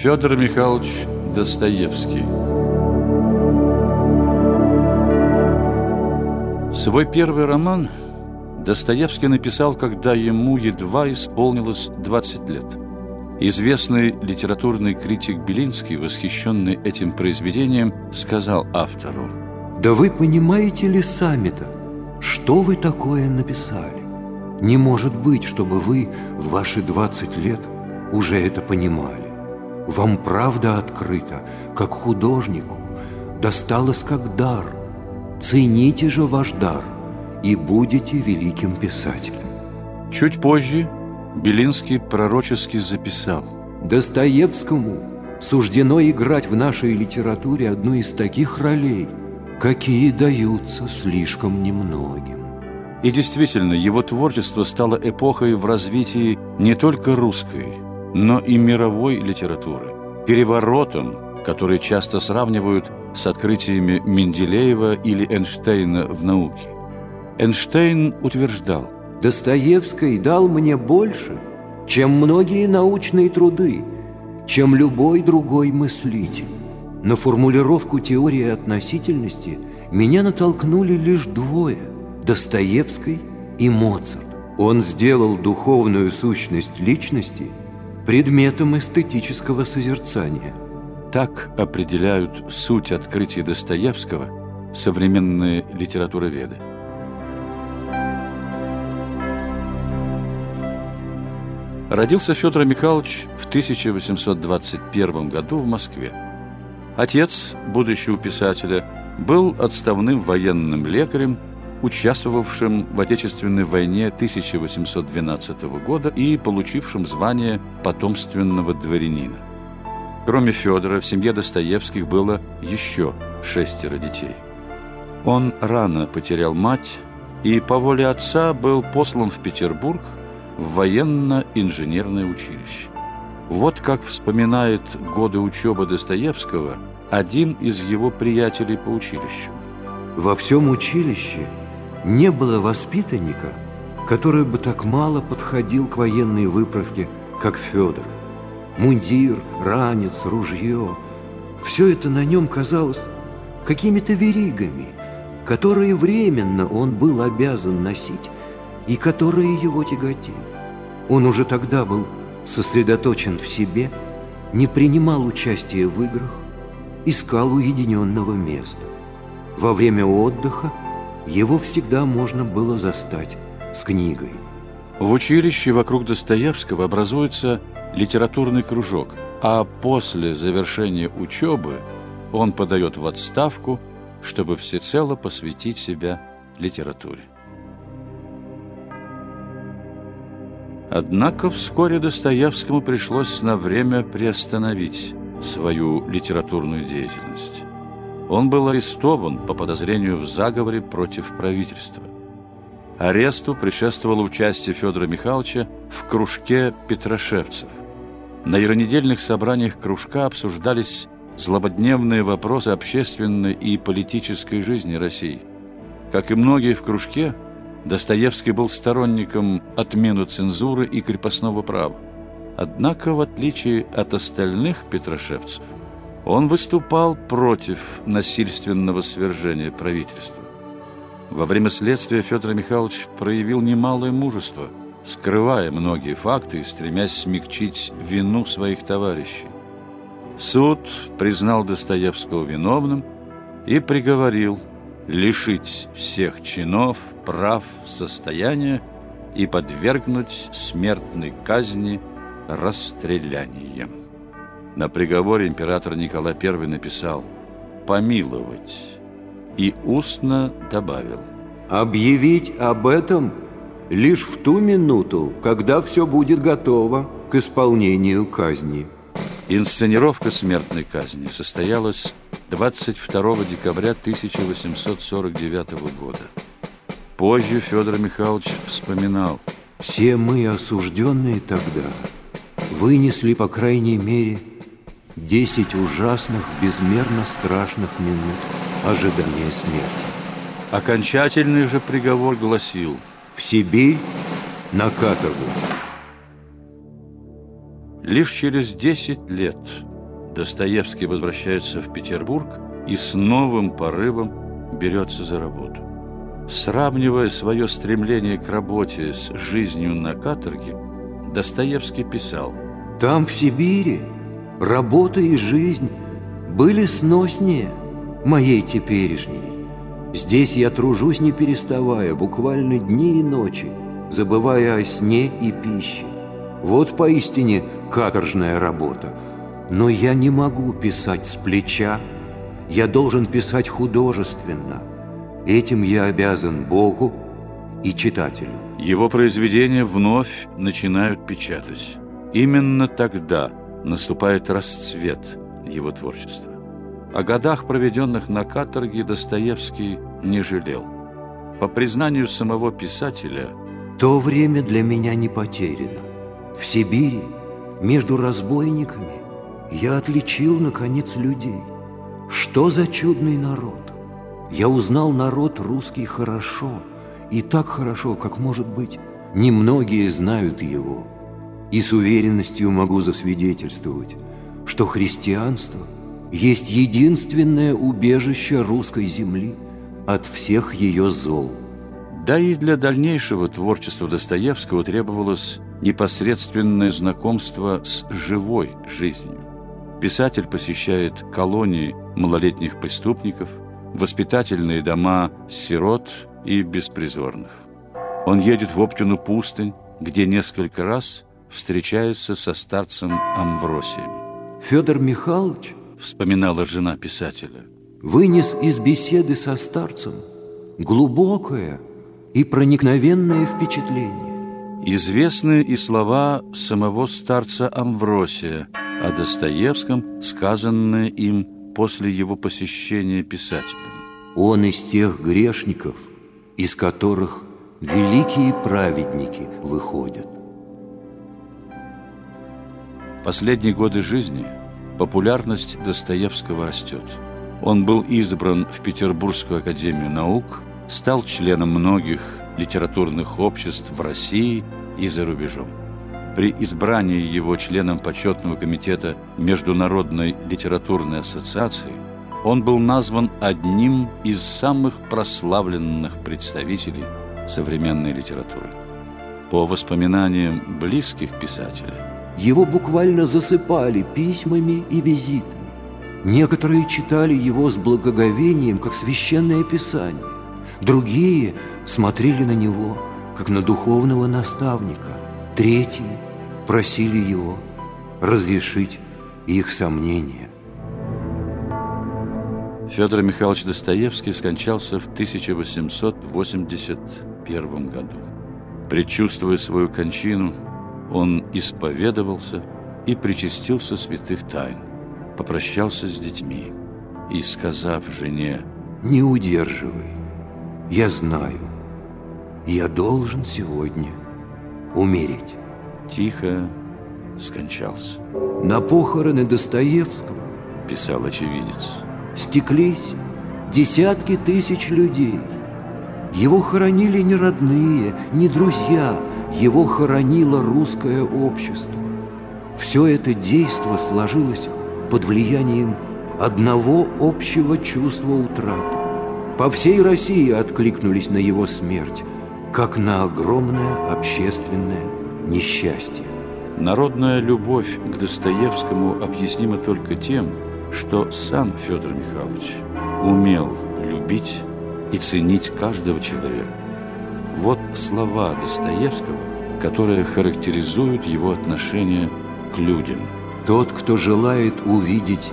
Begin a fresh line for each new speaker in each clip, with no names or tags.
Федор Михайлович Достоевский Свой первый роман Достоевский написал, когда ему едва исполнилось 20 лет. Известный литературный критик Белинский, восхищенный этим произведением, сказал автору
«Да вы понимаете ли сами-то, что вы такое написали? Не может быть, чтобы вы в ваши 20 лет уже это понимали. Вам правда открыта, как художнику, досталось как дар. Цените же ваш дар и будете великим писателем.
Чуть позже Белинский пророчески записал
Достоевскому суждено играть в нашей литературе одну из таких ролей, какие даются слишком немногим.
И действительно, его творчество стало эпохой в развитии не только русской, но и мировой литературы, переворотом, который часто сравнивают с открытиями Менделеева или Эйнштейна в науке. Эйнштейн утверждал,
Достоевский дал мне больше, чем многие научные труды, чем любой другой мыслитель. На формулировку теории относительности меня натолкнули лишь двое – Достоевский и Моцарт. Он сделал духовную сущность личности – предметом эстетического созерцания.
Так определяют суть открытий Достоевского современные литературоведы. Родился Федор Михайлович в 1821 году в Москве. Отец будущего писателя был отставным военным лекарем участвовавшим в Отечественной войне 1812 года и получившим звание потомственного дворянина. Кроме Федора, в семье Достоевских было еще шестеро детей. Он рано потерял мать и по воле отца был послан в Петербург в военно-инженерное училище. Вот как вспоминает годы учебы Достоевского один из его приятелей по училищу.
Во всем училище не было воспитанника, который бы так мало подходил к военной выправке, как Федор. Мундир, ранец, ружье – все это на нем казалось какими-то веригами, которые временно он был обязан носить и которые его тяготили. Он уже тогда был сосредоточен в себе, не принимал участия в играх, искал уединенного места. Во время отдыха – его всегда можно было застать с книгой.
В училище вокруг Достоевского образуется литературный кружок, а после завершения учебы он подает в отставку, чтобы всецело посвятить себя литературе. Однако вскоре Достоевскому пришлось на время приостановить свою литературную деятельность. Он был арестован по подозрению в заговоре против правительства. Аресту предшествовало участие Федора Михайловича в кружке петрошевцев. На еженедельных собраниях кружка обсуждались злободневные вопросы общественной и политической жизни России. Как и многие в кружке, Достоевский был сторонником отмены цензуры и крепостного права. Однако, в отличие от остальных петрошевцев, он выступал против насильственного свержения правительства. Во время следствия Федор Михайлович проявил немалое мужество, скрывая многие факты и стремясь смягчить вину своих товарищей. Суд признал Достоевского виновным и приговорил лишить всех чинов, прав, состояния и подвергнуть смертной казни расстрелянием. На приговоре император Николай I написал «помиловать» и устно добавил
«объявить об этом лишь в ту минуту, когда все будет готово к исполнению казни».
Инсценировка смертной казни состоялась 22 декабря 1849 года. Позже Федор Михайлович вспоминал.
«Все мы, осужденные тогда, вынесли, по крайней мере, Десять ужасных, безмерно страшных минут ожидания смерти.
Окончательный же приговор гласил
«В Сибирь на каторгу».
Лишь через 10 лет Достоевский возвращается в Петербург и с новым порывом берется за работу. Сравнивая свое стремление к работе с жизнью на каторге, Достоевский писал
«Там, в Сибири, работа и жизнь были сноснее моей теперешней. Здесь я тружусь не переставая, буквально дни и ночи, забывая о сне и пище. Вот поистине каторжная работа. Но я не могу писать с плеча, я должен писать художественно. Этим я обязан Богу и читателю.
Его произведения вновь начинают печатать. Именно тогда наступает расцвет его творчества. О годах, проведенных на каторге, Достоевский не жалел. По признанию самого писателя,
«То время для меня не потеряно. В Сибири, между разбойниками, я отличил, наконец, людей. Что за чудный народ! Я узнал народ русский хорошо, и так хорошо, как, может быть, немногие знают его. И с уверенностью могу засвидетельствовать, что христианство есть единственное убежище русской земли от всех ее зол.
Да и для дальнейшего творчества Достоевского требовалось непосредственное знакомство с живой жизнью. Писатель посещает колонии малолетних преступников, воспитательные дома сирот и беспризорных. Он едет в Оптину пустынь, где несколько раз встречается со старцем Амвросием.
Федор Михайлович,
вспоминала жена писателя,
вынес из беседы со старцем глубокое и проникновенное впечатление.
Известны и слова самого старца Амвросия о Достоевском, сказанные им после его посещения писателем.
Он из тех грешников, из которых великие праведники выходят.
Последние годы жизни популярность Достоевского растет. Он был избран в Петербургскую академию наук, стал членом многих литературных обществ в России и за рубежом. При избрании его членом почетного комитета Международной литературной ассоциации он был назван одним из самых прославленных представителей современной литературы. По воспоминаниям близких писателя,
его буквально засыпали письмами и визитами. Некоторые читали его с благоговением, как священное писание. Другие смотрели на него, как на духовного наставника. Третьи просили его разрешить их сомнения.
Федор Михайлович Достоевский скончался в 1881 году. Предчувствуя свою кончину, он исповедовался и причастился святых тайн, попрощался с детьми и, сказав жене
«Не удерживай, я знаю, я должен сегодня умереть».
Тихо скончался.
На похороны Достоевского,
писал очевидец,
стеклись десятки тысяч людей. Его хоронили не родные, не друзья, его хоронило русское общество. Все это действо сложилось под влиянием одного общего чувства утраты. По всей России откликнулись на его смерть, как на огромное общественное несчастье.
Народная любовь к Достоевскому объяснима только тем, что сам Федор Михайлович умел любить и ценить каждого человека. Вот слова Достоевского, которые характеризуют его отношение к людям.
Тот, кто желает увидеть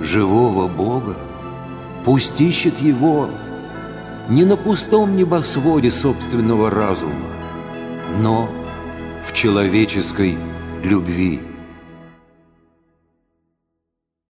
живого Бога, пусть ищет его не на пустом небосводе собственного разума, но в человеческой любви.